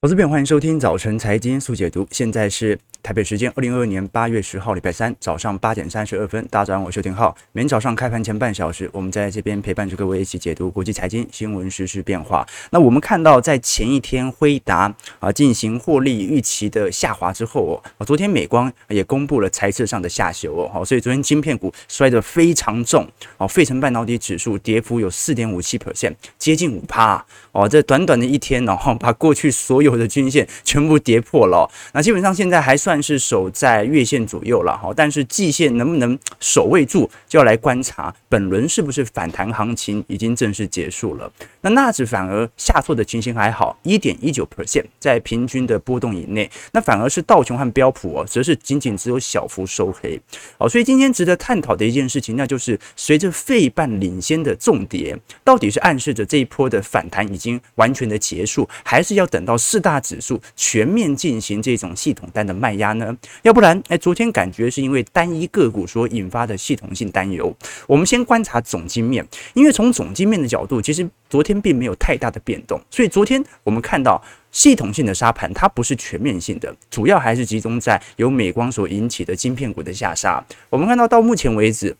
投资朋友，欢迎收听早晨财经速解读。现在是台北时间二零二二年八月十号，礼拜三早上八点三十二分。大家早上好，我是邱廷浩。每天早上开盘前半小时，我们在这边陪伴着各位一起解读国际财经新闻、时事变化。那我们看到，在前一天辉达啊进行获利预期的下滑之后哦，昨天美光也公布了财测上的下修哦，好，所以昨天晶片股摔得非常重哦，费城半导体指数跌幅有四点五七 percent，接近五趴哦，这短短的一天，然后把过去所有的均线全部跌破了，那基本上现在还算是守在月线左右了哈，但是季线能不能守卫住，就要来观察本轮是不是反弹行情已经正式结束了。那纳指反而下挫的情形还好，一点一九 percent 在平均的波动以内，那反而是道琼和标普哦，则是仅仅只有小幅收黑。好，所以今天值得探讨的一件事情，那就是随着费半领先的重跌，到底是暗示着这一波的反弹已经完全的结束，还是要等到四大指数全面进行这种系统单的卖压呢？要不然，哎，昨天感觉是因为单一个股所引发的系统性担忧。我们先观察总经面，因为从总经面的角度，其实昨天并没有太大的变动，所以昨天我们看到系统性的沙盘，它不是全面性的，主要还是集中在由美光所引起的晶片股的下杀。我们看到到目前为止。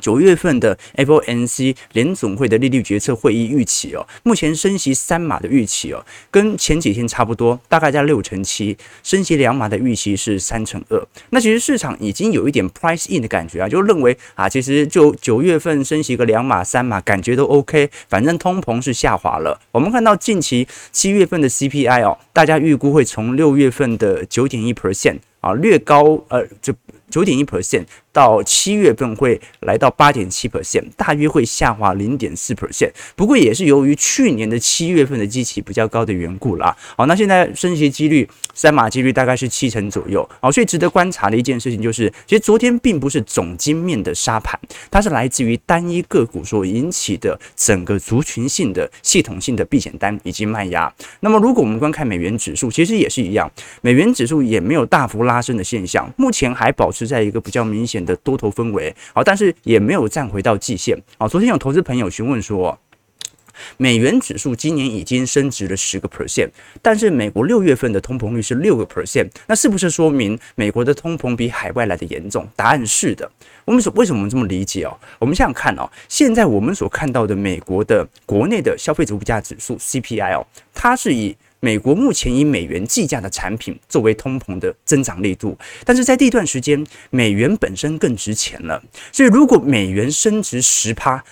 九月份的 FOMC 联总会的利率决策会议预期哦，目前升息三码的预期哦，跟前几天差不多，大概在六成七；升息两码的预期是三成二。那其实市场已经有一点 price in 的感觉啊，就认为啊，其实就九月份升息个两码三码，感觉都 OK，反正通膨是下滑了。我们看到近期七月份的 CPI 哦，大家预估会从六月份的九点一 percent 啊略高，呃，就九点一 percent。到七月份会来到八点七 percent，大约会下滑零点四 percent。不过也是由于去年的七月份的基期比较高的缘故啦。好，那现在升息几率三码几率大概是七成左右。好，所以值得观察的一件事情就是，其实昨天并不是总经面的杀盘，它是来自于单一个股所引起的整个族群性的系统性的避险单以及卖压。那么如果我们观看美元指数，其实也是一样，美元指数也没有大幅拉升的现象，目前还保持在一个比较明显的。多头氛围好，但是也没有站回到季线啊。昨天有投资朋友询问说，美元指数今年已经升值了十个 percent，但是美国六月份的通膨率是六个 percent，那是不是说明美国的通膨比海外来的严重？答案是的。我们所为什么这么理解哦？我们想想看哦，现在我们所看到的美国的国内的消费者物价指数 CPI 哦，它是以美国目前以美元计价的产品作为通膨的增长力度，但是在这段时间，美元本身更值钱了，所以如果美元升值十趴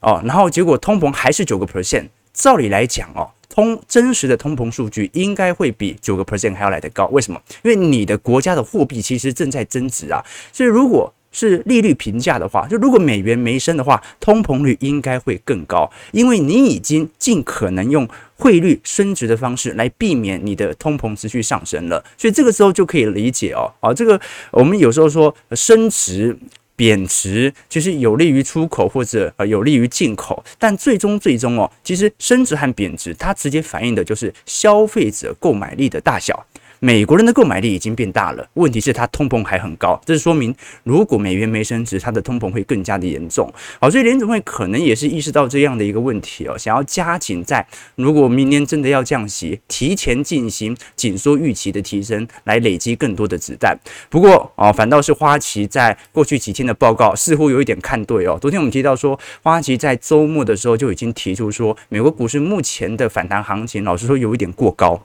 哦，然后结果通膨还是九个 percent，照理来讲哦，通真实的通膨数据应该会比九个 percent 还要来得高。为什么？因为你的国家的货币其实正在增值啊，所以如果是利率平价的话，就如果美元没升的话，通膨率应该会更高，因为你已经尽可能用汇率升值的方式来避免你的通膨持续上升了，所以这个时候就可以理解哦，啊，这个我们有时候说升值、贬值，其实有利于出口或者呃有利于进口，但最终最终哦，其实升值和贬值它直接反映的就是消费者购买力的大小。美国人的购买力已经变大了，问题是它通膨还很高，这是说明如果美元没升值，它的通膨会更加的严重。好，所以联总会可能也是意识到这样的一个问题哦，想要加紧在如果明年真的要降息，提前进行紧缩预期的提升，来累积更多的子弹。不过哦，反倒是花旗在过去几天的报告似乎有一点看对哦。昨天我们提到说，花旗在周末的时候就已经提出说，美国股市目前的反弹行情，老实说有一点过高。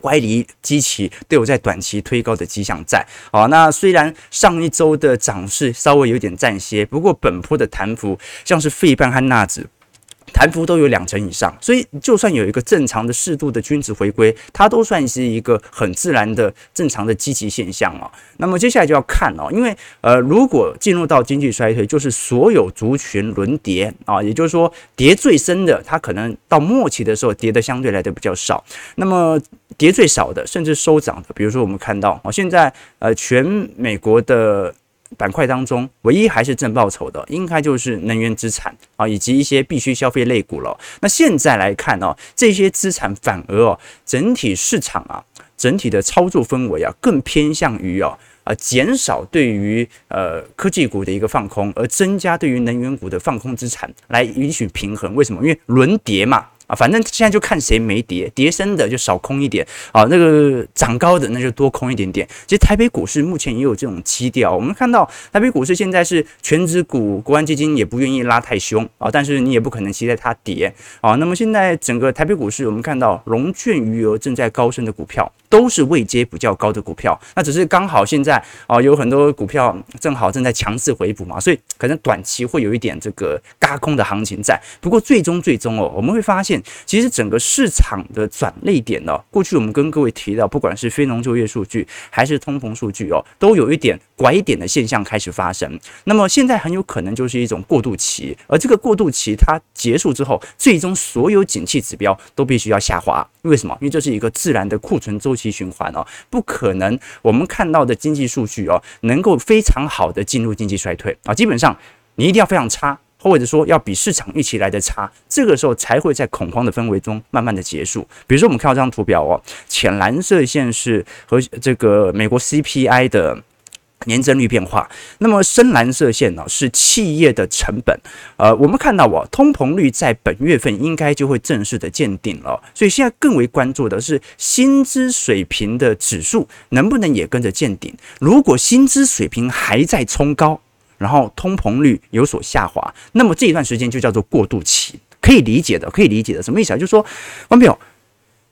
乖离、机器都有在短期推高的迹象在。好，那虽然上一周的涨势稍微有点暂歇，不过本波的弹幅，像是费半和纳指。弹幅都有两成以上，所以就算有一个正常的适度的均值回归，它都算是一个很自然的正常的积极现象哦。那么接下来就要看哦，因为呃，如果进入到经济衰退，就是所有族群轮跌啊，也就是说跌最深的，它可能到末期的时候跌的相对来的比较少。那么跌最少的，甚至收涨的，比如说我们看到啊，现在呃，全美国的。板块当中，唯一还是正报酬的，应该就是能源资产啊，以及一些必须消费类股了。那现在来看呢，这些资产反而哦，整体市场啊，整体的操作氛围啊，更偏向于哦，啊，减少对于呃科技股的一个放空，而增加对于能源股的放空资产，来允许平衡。为什么？因为轮跌嘛。啊，反正现在就看谁没跌，跌深的就少空一点啊，那个涨高的那就多空一点点。其实台北股市目前也有这种基调，我们看到台北股市现在是全指股，国安基金也不愿意拉太凶啊，但是你也不可能期待它跌啊。那么现在整个台北股市，我们看到融券余额正在高升的股票，都是位阶比较高的股票，那只是刚好现在啊有很多股票正好正在强势回补嘛，所以可能短期会有一点这个嘎空的行情在。不过最终最终哦，我们会发现，其实整个市场的转捩点呢，过去我们跟各位提到，不管是非农就业数据还是通膨数据哦，都有一点拐点的现象开始发生。那么现在很有可能就是一种过渡期，而这个过渡期它结束之后，最终所有景气指标都必须要下滑。为什么？因为这是一个自然的库存周期循环哦，不可能我们看到的经济数据哦，能够非常好的进入经济衰退啊。基本上你一定要非常差，或者说要比市场预期来的差，这个时候才会在恐慌的氛围中慢慢的结束。比如说我们看到这张图表哦，浅蓝色线是和这个美国 CPI 的。年增率变化，那么深蓝色线呢是企业的成本。呃，我们看到哦，通膨率在本月份应该就会正式的见顶了。所以现在更为关注的是薪资水平的指数能不能也跟着见顶。如果薪资水平还在冲高，然后通膨率有所下滑，那么这一段时间就叫做过渡期，可以理解的，可以理解的。什么意思啊？就是说，观众朋友。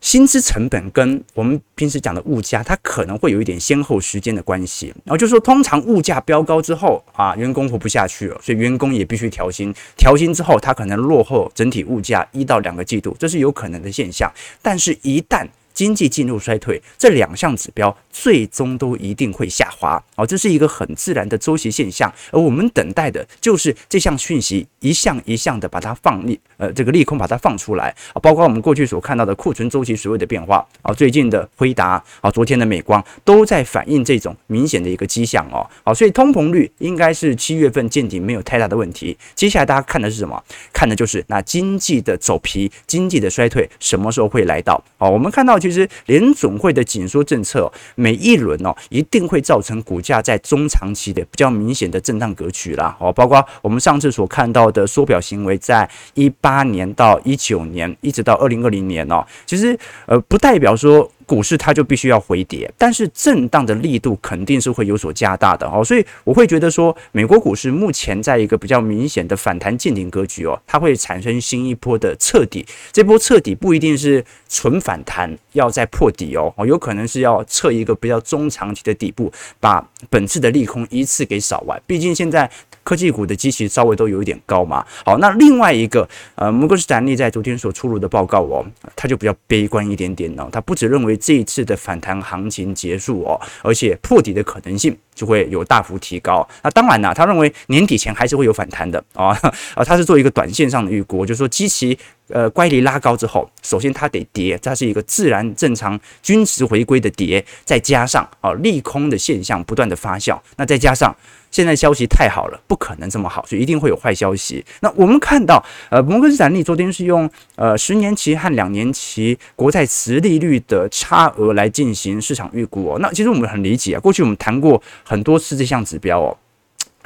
薪资成本跟我们平时讲的物价，它可能会有一点先后时间的关系。然后就是说，通常物价飙高之后啊，员工活不下去了，所以员工也必须调薪。调薪之后，它可能落后整体物价一到两个季度，这是有可能的现象。但是，一旦经济进入衰退，这两项指标最终都一定会下滑哦，这是一个很自然的周期现象，而我们等待的就是这项讯息一项一项的把它放利，呃，这个利空把它放出来啊，包括我们过去所看到的库存周期所谓的变化啊，最近的辉达啊，昨天的美光都在反映这种明显的一个迹象哦，好，所以通膨率应该是七月份见顶没有太大的问题，接下来大家看的是什么？看的就是那经济的走皮，经济的衰退什么时候会来到？哦，我们看到就其实联总会的紧缩政策每一轮哦，一定会造成股价在中长期的比较明显的震荡格局啦。哦，包括我们上次所看到的缩表行为，在一八年到一九年，一直到二零二零年哦，其实呃，不代表说。股市它就必须要回跌，但是震荡的力度肯定是会有所加大的哦，所以我会觉得说，美国股市目前在一个比较明显的反弹见顶格局哦，它会产生新一波的彻底，这波彻底不一定是纯反弹，要再破底哦，哦，有可能是要测一个比较中长期的底部，把本次的利空一次给扫完，毕竟现在。科技股的基期稍微都有一点高嘛，好，那另外一个呃，摩根士丹利在昨天所出炉的报告哦，他就比较悲观一点点哦，他不只认为这一次的反弹行情结束哦，而且破底的可能性就会有大幅提高。那当然呢，他认为年底前还是会有反弹的啊，啊，他是做一个短线上的预估，就是说基期呃乖离拉高之后，首先它得跌，它是一个自然正常均值回归的跌，再加上啊利空的现象不断的发酵，那再加上。现在消息太好了，不可能这么好，所以一定会有坏消息。那我们看到，呃，摩根士丹利昨天是用呃十年期和两年期国债殖利率的差额来进行市场预估哦。那其实我们很理解啊，过去我们谈过很多次这项指标哦，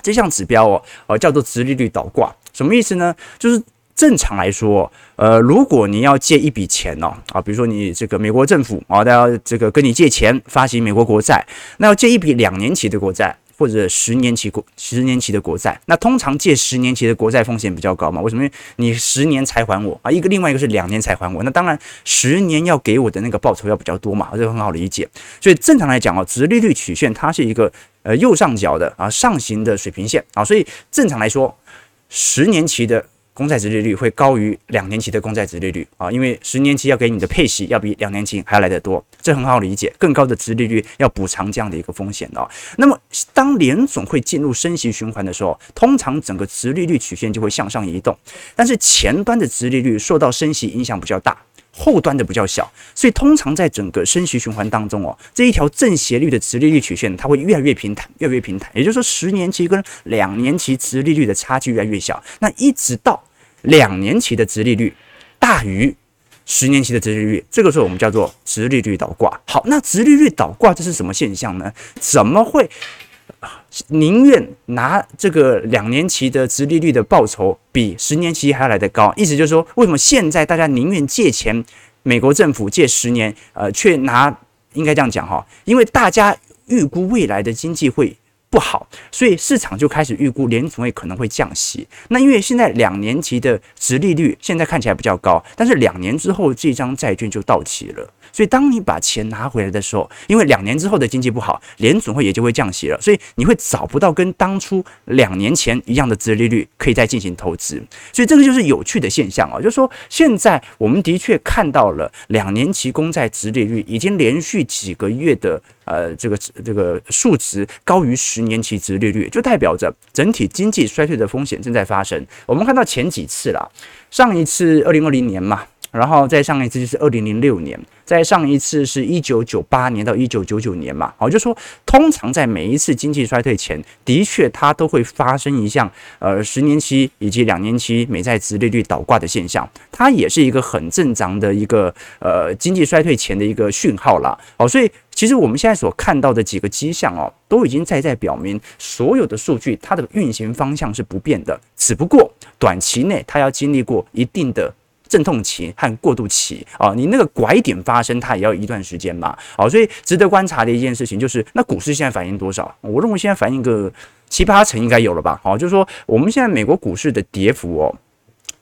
这项指标哦，呃，叫做殖利率倒挂，什么意思呢？就是正常来说，呃，如果你要借一笔钱哦，啊，比如说你这个美国政府啊，他要这个跟你借钱发行美国国债，那要借一笔两年期的国债。或者十年期国十年期的国债，那通常借十年期的国债风险比较高嘛？为什么？因为你十年才还我啊，一个另外一个是两年才还我，那当然十年要给我的那个报酬要比较多嘛，这个很好理解。所以正常来讲哦，直利率曲线它是一个呃右上角的啊上行的水平线啊，所以正常来说，十年期的。公债殖利率会高于两年期的公债殖利率啊，因为十年期要给你的配息要比两年期还要来得多，这很好理解。更高的殖利率要补偿这样的一个风险哦。那么，当联总会进入升息循环的时候，通常整个值利率曲线就会向上移动，但是前端的殖利率受到升息影响比较大。后端的比较小，所以通常在整个升息循环当中哦，这一条正斜率的直利率曲线，它会越来越平坦，越来越平坦。也就是说，十年期跟两年期直利率的差距越来越小，那一直到两年期的直利率大于十年期的直利率，这个时候我们叫做直利率倒挂。好，那直利率倒挂这是什么现象呢？怎么会宁愿拿这个两年期的殖利率的报酬比十年期还要来得高，意思就是说，为什么现在大家宁愿借钱，美国政府借十年，呃，却拿应该这样讲哈，因为大家预估未来的经济会不好，所以市场就开始预估联储会可能会降息。那因为现在两年期的殖利率现在看起来比较高，但是两年之后这张债券就到期了。所以，当你把钱拿回来的时候，因为两年之后的经济不好，联总会也就会降息了，所以你会找不到跟当初两年前一样的殖利率可以再进行投资。所以，这个就是有趣的现象啊，就是说，现在我们的确看到了两年期公债殖利率已经连续几个月的呃这个这个数值高于十年期殖利率，就代表着整体经济衰退的风险正在发生。我们看到前几次啦，上一次二零二零年嘛。然后再上一次就是二零零六年，再上一次是一九九八年到一九九九年嘛，好，就说通常在每一次经济衰退前，的确它都会发生一项呃十年期以及两年期美债殖利率倒挂的现象，它也是一个很正常的一个呃经济衰退前的一个讯号啦。好，所以其实我们现在所看到的几个迹象哦，都已经在在表明所有的数据它的运行方向是不变的，只不过短期内它要经历过一定的。阵痛期和过渡期啊，你那个拐点发生，它也要一段时间嘛。好，所以值得观察的一件事情就是，那股市现在反应多少？我认为现在反应个七八成应该有了吧。好，就是说我们现在美国股市的跌幅哦，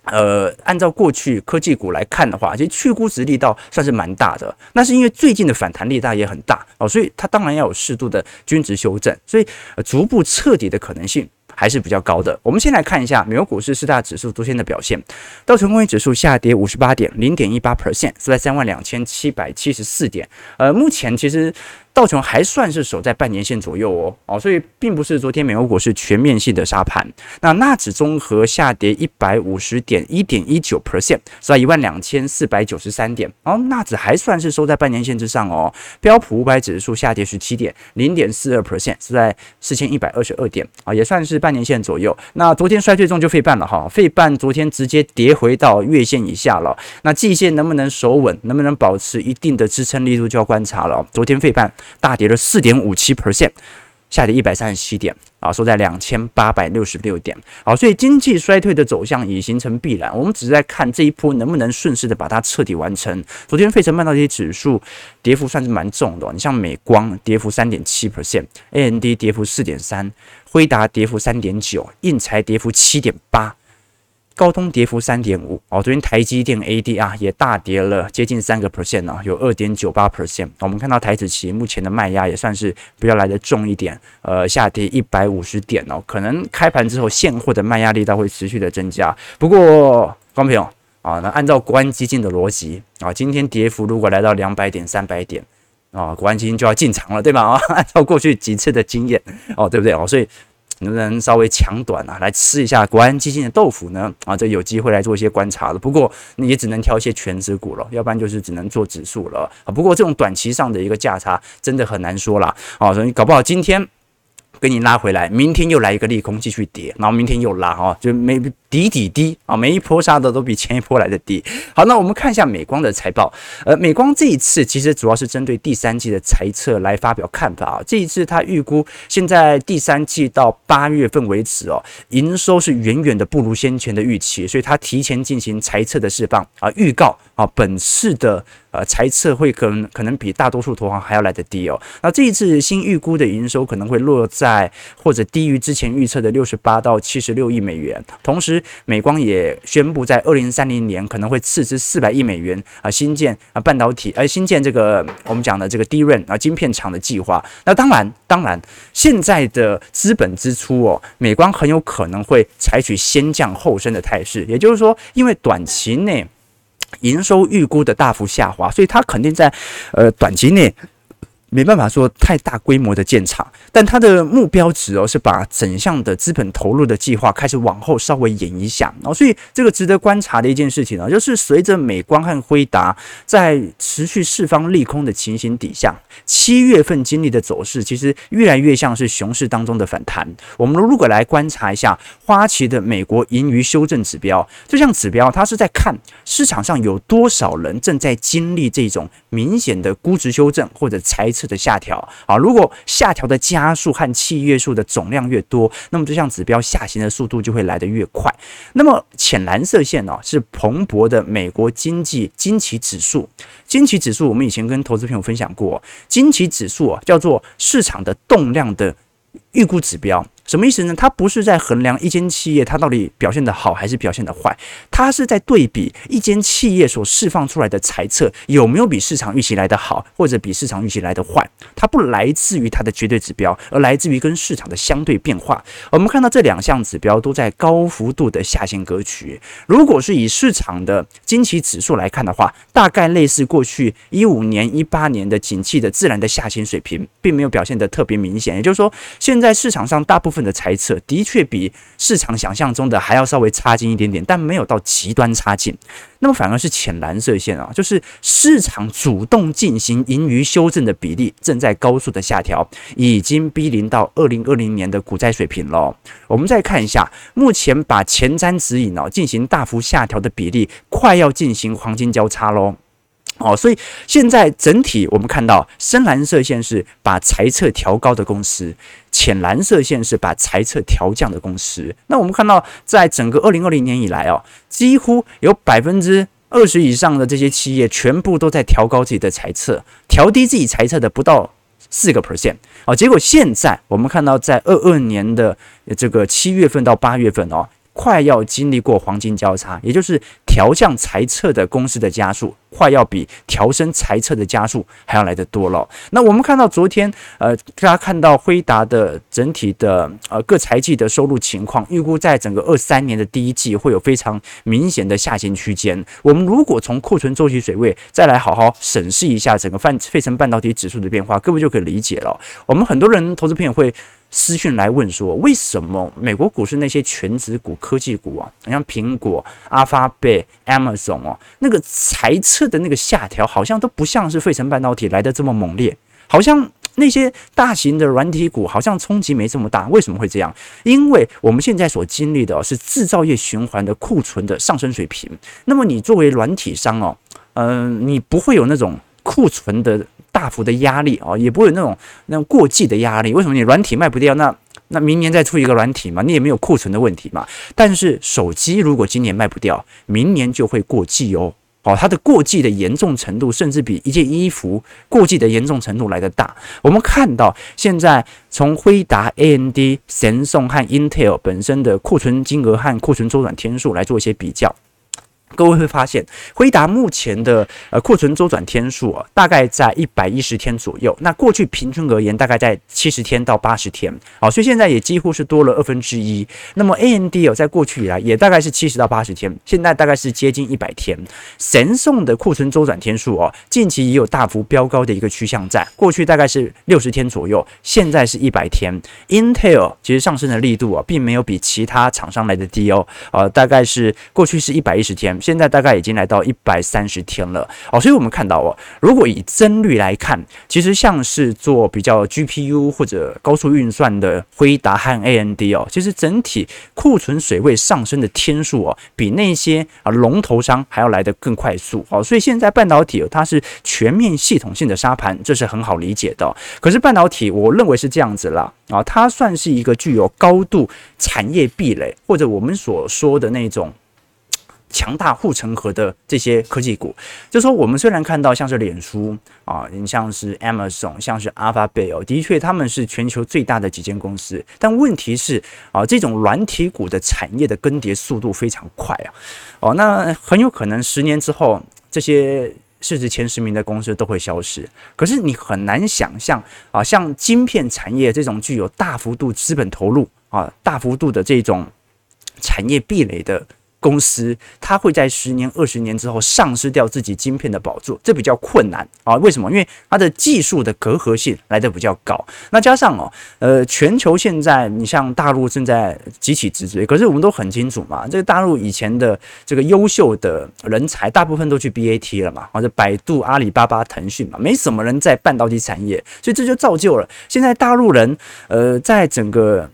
呃，按照过去科技股来看的话，其实去估值力道算是蛮大的。那是因为最近的反弹力道也很大哦，所以它当然要有适度的均值修正，所以逐步彻底的可能性。还是比较高的。我们先来看一下美国股市四大指数昨天的表现。道琼工业指数下跌五十八点，零点一八 percent，收在三万两千七百七十四点。呃，目前其实。道琼还算是守在半年线左右哦，哦，所以并不是昨天美国股市全面性的杀盘。那纳指综合下跌一百五十点，一点一九 percent，是在一万两千四百九十三点。哦，纳指还算是收在半年线之上哦。标普五百指数下跌十七点，零点四二 percent，是在四千一百二十二点啊，也算是半年线左右。那昨天衰退中就费半了哈，费半昨天直接跌回到月线以下了。那季线能不能守稳，能不能保持一定的支撑力度，就要观察了。昨天费半。大跌了四点五七 percent，下跌一百三十七点啊，收在两千八百六十六点。好，所以经济衰退的走向已形成必然，我们只是在看这一波能不能顺势的把它彻底完成。昨天费城半导体指数跌幅算是蛮重的，你像美光跌幅三点七 percent，AMD 跌幅四点三，辉达跌幅三点九，应材跌幅七点八。高通跌幅三点五哦，昨天台积电 ADR 也大跌了接近三个 percent 哦，有二点九八 percent。我们看到台指期目前的卖压也算是比较来得重一点，呃，下跌一百五十点哦，可能开盘之后现货的卖压力道会持续的增加。不过，光平啊，那按照国安基金的逻辑啊，今天跌幅如果来到两百点、三百点啊，国安基金就要进场了，对吧？啊，按照过去几次的经验哦，对不对哦？所以。能不能稍微抢短啊，来吃一下国安基金的豆腐呢？啊，这有机会来做一些观察了。不过你也只能挑一些全指股了，要不然就是只能做指数了啊。不过这种短期上的一个价差真的很难说啦啊，所以搞不好今天。给你拉回来，明天又来一个利空继续跌，然后明天又拉哈，就没底底低啊，每一波杀的都比前一波来的低。好，那我们看一下美光的财报，呃，美光这一次其实主要是针对第三季的财测来发表看法啊。这一次他预估现在第三季到八月份为止哦，营收是远远的不如先前的预期，所以他提前进行财测的释放啊，预告啊，本次的。呃，财测会可能可能比大多数投行还要来得低哦。那这一次新预估的营收可能会落在或者低于之前预测的六十八到七十六亿美元。同时，美光也宣布在二零三零年可能会斥资四百亿美元啊，新建啊半导体，呃，新建这个我们讲的这个 DRAM 啊晶片厂的计划。那当然，当然，现在的资本支出哦，美光很有可能会采取先降后升的态势。也就是说，因为短期内。营收预估的大幅下滑，所以它肯定在呃短期内。没办法说太大规模的建厂，但它的目标值哦是把整项的资本投入的计划开始往后稍微延一下哦，所以这个值得观察的一件事情呢，就是随着美光和辉达在持续释放利空的情形底下，七月份经历的走势其实越来越像是熊市当中的反弹。我们如果来观察一下花旗的美国盈余修正指标，这项指标它是在看市场上有多少人正在经历这种明显的估值修正或者财。次的下调啊。如果下调的加速和契约数的总量越多，那么这项指标下行的速度就会来得越快。那么浅蓝色线呢、是蓬勃的美国经济经期指数。经期指数我们以前跟投资朋友分享过，经期指数啊叫做市场的动量的预估指标。什么意思呢？它不是在衡量一间企业它到底表现的好还是表现的坏，它是在对比一间企业所释放出来的财测有没有比市场预期来得好，或者比市场预期来得坏。它不来自于它的绝对指标，而来自于跟市场的相对变化。我们看到这两项指标都在高幅度的下行格局。如果是以市场的经期指数来看的话，大概类似过去一五年、一八年的景气的自然的下行水平，并没有表现得特别明显。也就是说，现在市场上大部分的猜测的确比市场想象中的还要稍微差劲一点点，但没有到极端差劲。那么反而是浅蓝色线啊，就是市场主动进行盈余修正的比例正在高速的下调，已经逼临到二零二零年的股灾水平了。我们再看一下，目前把前瞻指引哦进行大幅下调的比例，快要进行黄金交叉喽。哦，所以现在整体我们看到深蓝色线是把财测调高的公司，浅蓝色线是把财测调降的公司。那我们看到，在整个二零二零年以来哦，几乎有百分之二十以上的这些企业全部都在调高自己的财测，调低自己财测的不到四个 percent。哦，结果现在我们看到，在二二年的这个七月份到八月份哦。快要经历过黄金交叉，也就是调降财测的公司的加速，快要比调升财测的加速还要来得多了。那我们看到昨天，呃，大家看到辉达的整体的呃各财季的收入情况，预估在整个二三年的第一季会有非常明显的下行区间。我们如果从库存周期水位再来好好审视一下整个泛费城半导体指数的变化，各位就可以理解了。我们很多人投资朋友会。私讯来问说，为什么美国股市那些全职股、科技股啊，像苹果、阿发贝、Amazon 哦，那个财测的那个下调，好像都不像是费城半导体来得这么猛烈，好像那些大型的软体股好像冲击没这么大，为什么会这样？因为我们现在所经历的是制造业循环的库存的上升水平，那么你作为软体商哦，嗯、你不会有那种库存的。大幅的压力啊，也不会有那种那种过季的压力。为什么你软体卖不掉？那那明年再出一个软体嘛，你也没有库存的问题嘛。但是手机如果今年卖不掉，明年就会过季哦。哦，它的过季的严重程度，甚至比一件衣服过季的严重程度来得大。我们看到现在从辉达、AMD、神送和 Intel 本身的库存金额和库存周转天数来做一些比较。各位会发现，辉达目前的呃库存周转天数啊，大概在一百一十天左右。那过去平均而言，大概在七十天到八十天。好，所以现在也几乎是多了二分之一。那么 AMD 哦，在过去以来也大概是七十到八十天，现在大概是接近一百天。神送的库存周转天数哦，近期也有大幅飙高的一个趋向在，过去大概是六十天左右，现在是一百天。Intel 其实上升的力度啊，并没有比其他厂商来的低哦，呃，大概是过去是一百一十天。现在大概已经来到一百三十天了哦，所以我们看到哦，如果以增率来看，其实像是做比较 GPU 或者高速运算的辉达和 AMD 哦，其实整体库存水位上升的天数哦，比那些啊龙头商还要来得更快速哦，所以现在半导体它是全面系统性的沙盘，这是很好理解的。可是半导体我认为是这样子啦啊，它算是一个具有高度产业壁垒，或者我们所说的那种。强大护城河的这些科技股，就说我们虽然看到像是脸书啊，你像是 Amazon，像是 Alphabet 哦，的确他们是全球最大的几间公司，但问题是啊，这种软体股的产业的更迭速度非常快啊，哦，那很有可能十年之后，这些市值前十名的公司都会消失。可是你很难想象啊，像晶片产业这种具有大幅度资本投入啊，大幅度的这种产业壁垒的。公司它会在十年、二十年之后丧失掉自己晶片的宝座，这比较困难啊。为什么？因为它的技术的隔阂性来得比较高。那加上哦，呃，全球现在你像大陆正在集体直追，可是我们都很清楚嘛，这个大陆以前的这个优秀的人才，大部分都去 BAT 了嘛，或者百度、阿里巴巴、腾讯嘛，没什么人在半导体产业，所以这就造就了现在大陆人呃，在整个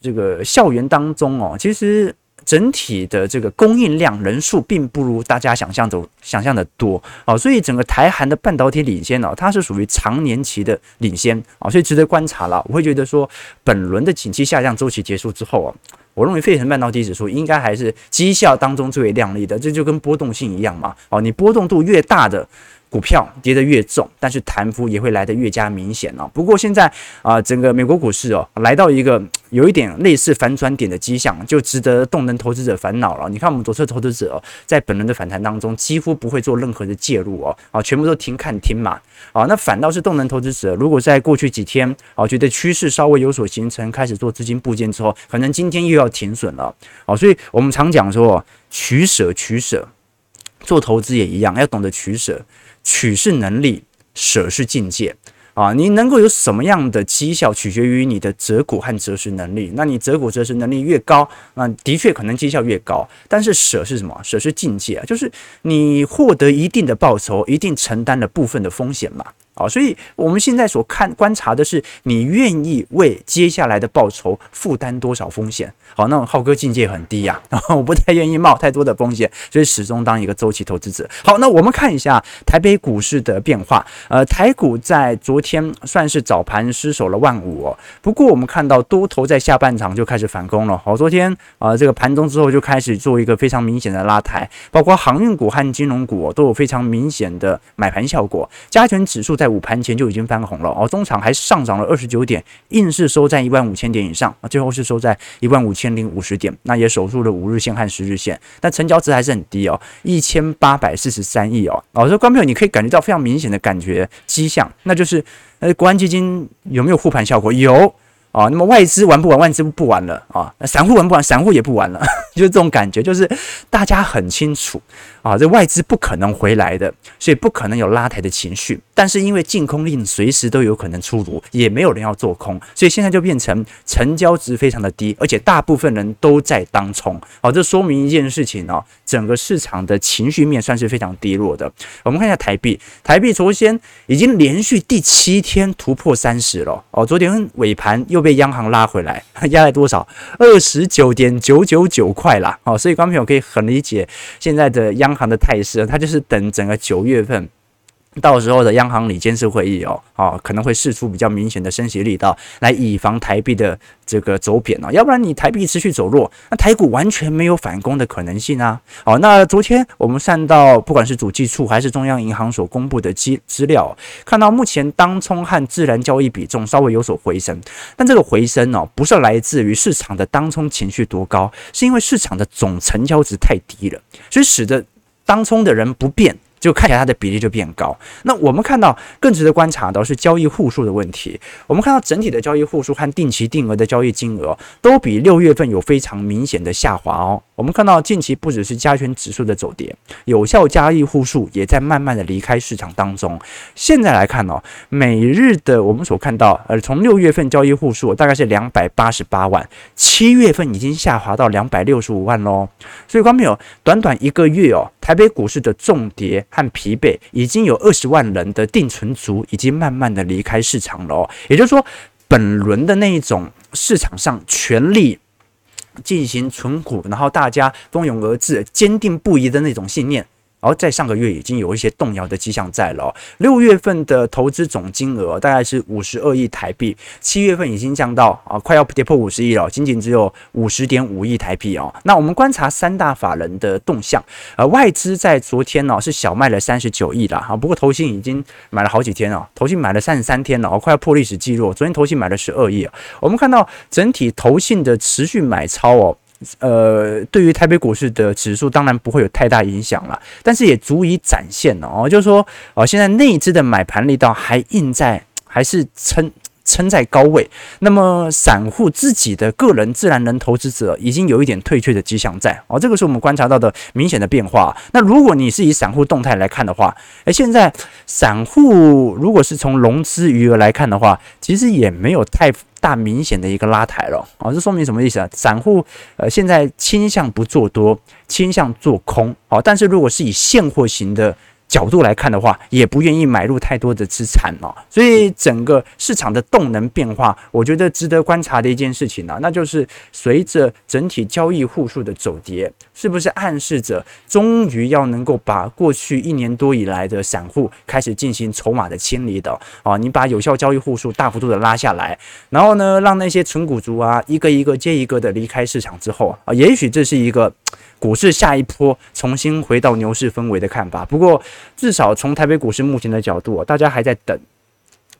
这个校园当中哦，其实。整体的这个供应量人数并不如大家想象的想象的多啊，所以整个台韩的半导体领先呢，它是属于长年期的领先啊，所以值得观察了。我会觉得说，本轮的景气下降周期结束之后啊，我认为费城半导体指数应该还是绩效当中最为亮丽的，这就跟波动性一样嘛，哦，你波动度越大的。股票跌得越重，但是弹幅也会来得越加明显哦。不过现在啊、整个美国股市哦，来到一个有一点类似反转点的迹象，就值得动能投资者烦恼了。你看我们左侧投资者在本轮的反弹当中，几乎不会做任何的介入哦，啊，全部都停看停嘛。啊，那反倒是动能投资者，如果在过去几天啊，觉得趋势稍微有所形成，开始做资金部件之后，可能今天又要停损了。啊，所以我们常讲说取舍取舍，做投资也一样，要懂得取舍。取是能力，舍是境界啊！你能够有什么样的绩效，取决于你的择股和择时能力。那你择股择时能力越高，那的确可能绩效越高。但是舍是什么？舍是境界啊，就是你获得一定的报酬，一定承担了部分的风险嘛。啊，所以我们现在所看观察的是，你愿意为接下来的报酬负担多少风险？好，那浩哥境界很低呀，啊，我不太愿意冒太多的风险，所以始终当一个周期投资者。好，那我们看一下台北股市的变化。呃，台股在昨天算是早盘失守了万五哦，不过我们看到多头在下半场就开始反攻了。好，昨天啊，呃，这个盘中之后就开始做一个非常明显的拉抬，包括航运股和金融股都有非常明显的买盘效果，加权指数在午盘前就已经翻红了哦，中场还上涨了二十九点，硬是收在一万五千点以上啊，最后是收在一万五千零五十点，那也守住了五日线和十日线，但成交值还是很低哦，一千八百四十三亿哦。哦，所以观众朋友，你可以感觉到非常明显的感觉迹象，那就是呃，国安基金有没有护盘效果？有。啊，那么外资玩不玩？外资不玩了啊，散户玩不玩？散户也不玩了，就是这种感觉，就是大家很清楚啊，这外资不可能回来的，所以不可能有拉抬的情绪。但是因为禁空令随时都有可能出炉，也没有人要做空，所以现在就变成成交值非常的低，而且大部分人都在当冲。好，这说明一件事情哦，整个市场的情绪面算是非常低落的。我们看一下台币，台币昨天已经连续第七天突破三十了哦，昨天尾盘又。被央行拉回来，压了多少？二十九点九九九块啦。哦，所以观众朋友可以很理解现在的央行的态势，它就是等整个九月份。到时候的央行理监事会议哦，啊，可能会试出比较明显的升息力道，来以防台币的这个走贬啊，要不然你台币持续走弱，那台股完全没有反攻的可能性啊。好，那昨天我们看到，不管是主计处还是中央银行所公布的资资料，看到目前当冲和自然交易比重稍微有所回升，但这个回升哦，不是来自于市场的当冲情绪多高，是因为市场的总成交值太低了，所以使得当冲的人不变。就看起来它的比例就变高。那我们看到更值得观察的是交易户数的问题。我们看到整体的交易户数和定期定额的交易金额都比六月份有非常明显的下滑哦。我们看到近期不只是加权指数的走跌，有效交易户数也在慢慢的离开市场当中。现在来看哦，每日的我们所看到，呃，从六月份交易户数大概是两百八十八万，七月份已经下滑到两百六十五万喽。所以，观众朋友，短短一个月哦，台北股市的重跌。和疲惫，已经有二十万人的定存族已经慢慢的离开市场了哦，也就是说，本轮的那一种市场上全力进行存股，然后大家蜂拥而至、坚定不移的那种信念。而在上个月已经有一些动摇的迹象在了。六月份的投资总金额大概是五十二亿台币，七月份已经降到啊，快要跌破五十亿了，仅仅只有五十点五亿台币哦。那我们观察三大法人的动向，呃，外资在昨天呢是小卖了三十九亿了哈，不过投信已经买了好几天了，投信买了三十三天了，哦，快要破历史记录。昨天投信买了十二亿，我们看到整体投信的持续买超哦。呃，对于台北股市的指数，当然不会有太大影响了，但是也足以展现了哦，就是说，哦，现在内资的买盘力道还印在，还是撑。撑在高位，那么散户自己的个人自然人投资者已经有一点退却的迹象在哦，这个是我们观察到的明显的变化。那如果你是以散户动态来看的话，诶，现在散户如果是从融资余额来看的话，其实也没有太大明显的一个拉抬了哦，这说明什么意思啊？散户呃现在倾向不做多，倾向做空哦，但是如果是以现货型的。角度来看的话，也不愿意买入太多的资产哦，所以整个市场的动能变化，我觉得值得观察的一件事情呢、那就是随着整体交易户数的走跌，是不是暗示着终于要能够把过去一年多以来的散户开始进行筹码的清理的啊？你把有效交易户数大幅度的拉下来，然后呢，让那些纯股族啊一个一个接一个的离开市场之后啊，也许这是一个。股市下一波重新回到牛市氛围的看法，不过至少从台北股市目前的角度，大家还在等，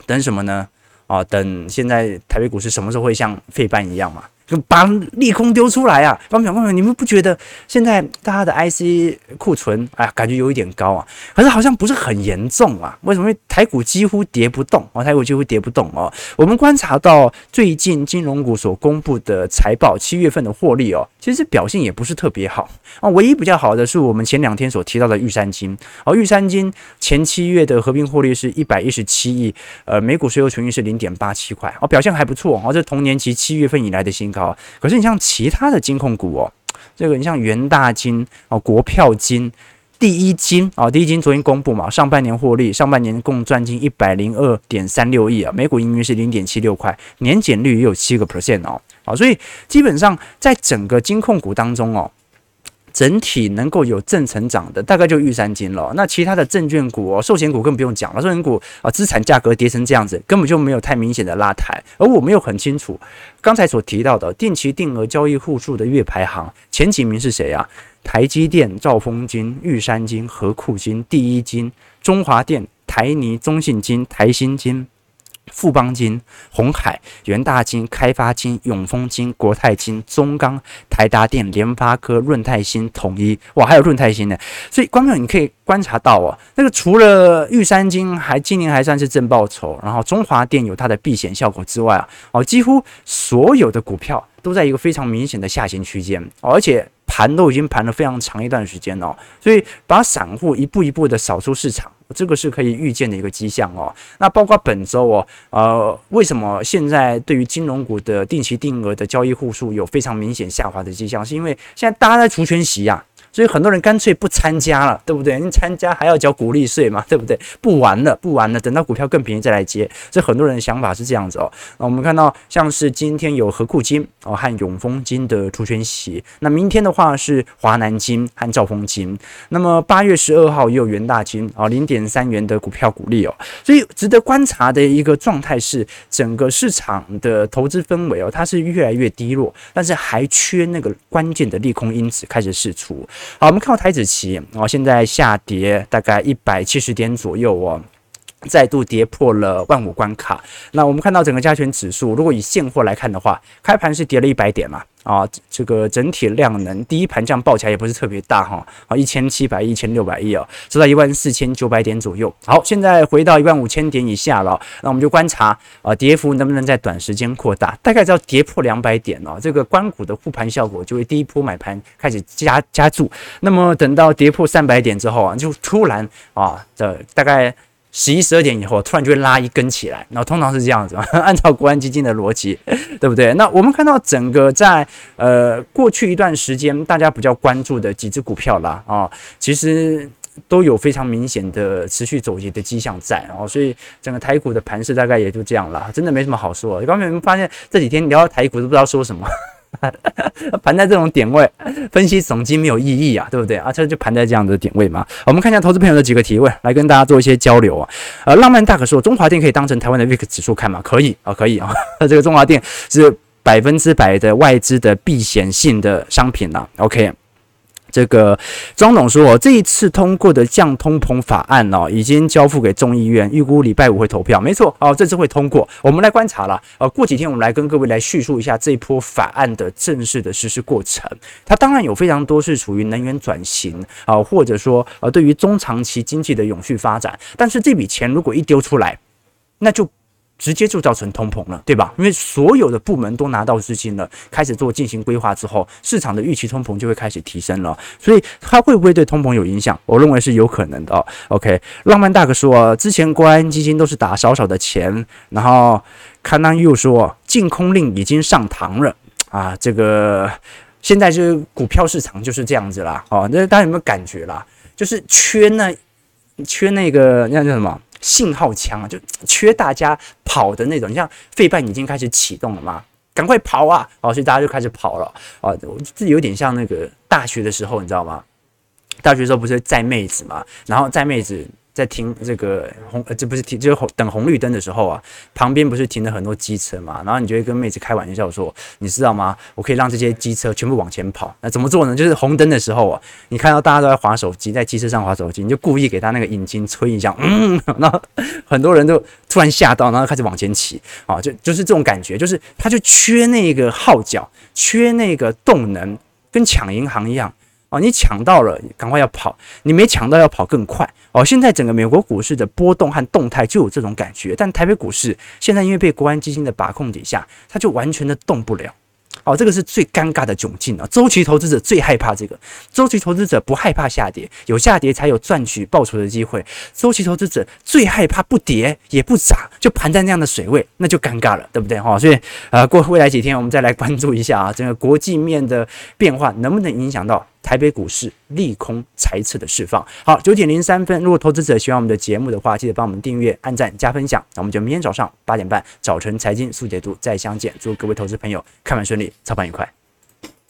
等什么呢？啊，等现在台北股市什么时候会像费半一样嘛？就把利空丢出来啊！方淼，方淼，你们不觉得现在大家的 IC 库存哎，感觉有一点高啊？可是好像不是很严重啊？为什么？台股几乎跌不动啊，台股几乎跌不动哦。我们观察到最近金融股所公布的财报，七月份的获利哦，其实表现也不是特别好啊。唯一比较好的是我们前两天所提到的玉山金，而玉山金前七月的合并获利是一百一十七亿，呃，每股税后纯益是零点八七块哦，表现还不错哦，这同年期七月份以来的新高。可是你像其他的金控股哦，这个你像元大金哦、国票金、第一金哦，第一金昨天公布嘛，上半年获利，上半年共赚进一百零二点三六亿啊，每股盈余是零点七六块，年减率也有七个 percent 哦，好，所以基本上在整个金控股当中哦。整体能够有正成长的，大概就玉山金了。那其他的证券股哦，寿险股更不用讲了。寿险股啊，资产价格跌成这样子，根本就没有太明显的拉抬。而我们又很清楚，刚才所提到的定期定额交易户数的月排行前几名是谁啊？台积电、兆丰金、玉山金、和库金、第一金、中华电、台泥、中信金、台新金。富邦金、鸿海、元大金、开发金、永丰金、国泰金、中钢、台达电、联发科、润泰新、统一，哇，还有润泰新呢。所以，观众你可以观察到哦，那个除了玉山金还今年还算是正报酬，然后中华电有它的避险效果之外啊，哦，几乎所有的股票都在一个非常明显的下行区间，而且。盘都已经盘了非常长一段时间了，所以把散户一步一步的扫出市场，这个是可以预见的一个迹象哦。那包括本周哦，呃，为什么现在对于金融股的定期定额的交易户数有非常明显下滑的迹象？是因为现在大家在除权息呀。所以很多人干脆不参加了，对不对？你参加还要缴股利税嘛，对不对？不玩了，不玩了，等到股票更便宜再来接。这很多人的想法是这样子哦。那我们看到像是今天有合库金哦和永丰金的除权息，那明天的话是华南金和兆丰金。那么八月十二号也有元大金啊零点三元的股票股利哦。所以值得观察的一个状态是，整个市场的投资氛围哦，它是越来越低落，但是还缺那个关键的利空因子开始释出。好，我们看到台指期哦，现在下跌大概一百七十点左右哦，再度跌破了万五关卡。那我们看到整个加权指数，如果以现货来看的话，开盘是跌了一百点嘛。啊，这个整体量能第一盘这样爆起来也不是特别大哈，啊，一千七百亿、一千六百亿哦，收在一万四千九百点左右。好，现在回到一万五千点以下了，那我们就观察啊，跌幅能不能在短时间扩大？大概只要跌破两百点哦，这个关股的护盘效果就会第一波买盘开始加加注。那么等到跌破三百点之后啊，就突然啊，的大概。十一十二点以后，突然就会拉一根起来，然后通常是这样子，按照国安基金的逻辑，对不对？那我们看到整个在呃过去一段时间，大家比较关注的几只股票啦啊，其实都有非常明显的持续走跌的迹象在哦，所以整个台股的盘势大概也就这样了，真的没什么好说。刚才我们发现这几天聊到台股都不知道说什么。盘在这种点位，分析总经没有意义啊，对不对啊？这就盘在这样的点位嘛。我们看一下投资朋友的几个提问，来跟大家做一些交流啊。呃，浪漫大可说，中华电可以当成台湾的 VIX 指数看吗？可以啊，可以啊。这个中华电是百分之百的外资的避险性的商品了。OK。这个庄总说，这一次通过的降通膨法案哦，已经交付给众议院，预估礼拜五会投票。没错，哦，这次会通过。我们来观察了，呃，过几天我们来跟各位来叙述一下这一波法案的正式的实施过程。它当然有非常多是属于能源转型啊，或者说呃，对于中长期经济的永续发展。但是这笔钱如果一丢出来，那就。直接就造成通膨了，对吧？因为所有的部门都拿到资金了，开始做进行规划之后，市场的预期通膨就会开始提升了。所以它会不会对通膨有影响？我认为是有可能的。OK，浪漫大哥说，之前国安基金都是打少少的钱，然后康南又说禁空令已经上膛了啊，这个现在就是股票市场就是这样子啦。哦，那大家有没有感觉啦？就是缺那缺那个那叫什么信号枪啊，就缺大家跑的那种。你像费半已经开始启动了嘛，赶快跑啊！哦，所以大家就开始跑了啊。这有点像那个大学的时候，你知道吗？大学时候不是载妹子嘛，然后载妹子。在停这个红，呃，这不是停，就是红等红绿灯的时候啊，旁边不是停了很多机车嘛，然后你就会跟妹子开玩笑说，你知道吗？我可以让这些机车全部往前跑。那怎么做呢？就是红灯的时候啊，你看到大家都在划手机，在机车上划手机，你就故意给他那个引擎吹一下，嗯，然后很多人都突然吓到，然后开始往前骑啊，就就是这种感觉，就是他就缺那个号角，缺那个动能，跟抢银行一样。哦，你抢到了，赶快要跑；你没抢到，要跑更快。哦，现在整个美国股市的波动和动态就有这种感觉，但台北股市现在因为被国安基金的把控底下，它就完全的动不了。哦，这个是最尴尬的窘境啊！周期投资者最害怕这个，周期投资者不害怕下跌，有下跌才有赚取报酬的机会。周期投资者最害怕不跌也不涨，就盘在那样的水位，那就尴尬了，对不对？哈，所以呃，过未来几天我们再来关注一下啊，整个国际面的变化能不能影响到台北股市利空猜测的释放？好，九点零三分，如果投资者喜欢我们的节目的话，记得帮我们订阅、按赞、加分享。那我们就明天早上八点半早晨财经速解读再相见。祝各位投资朋友看盘顺利，操盘愉快。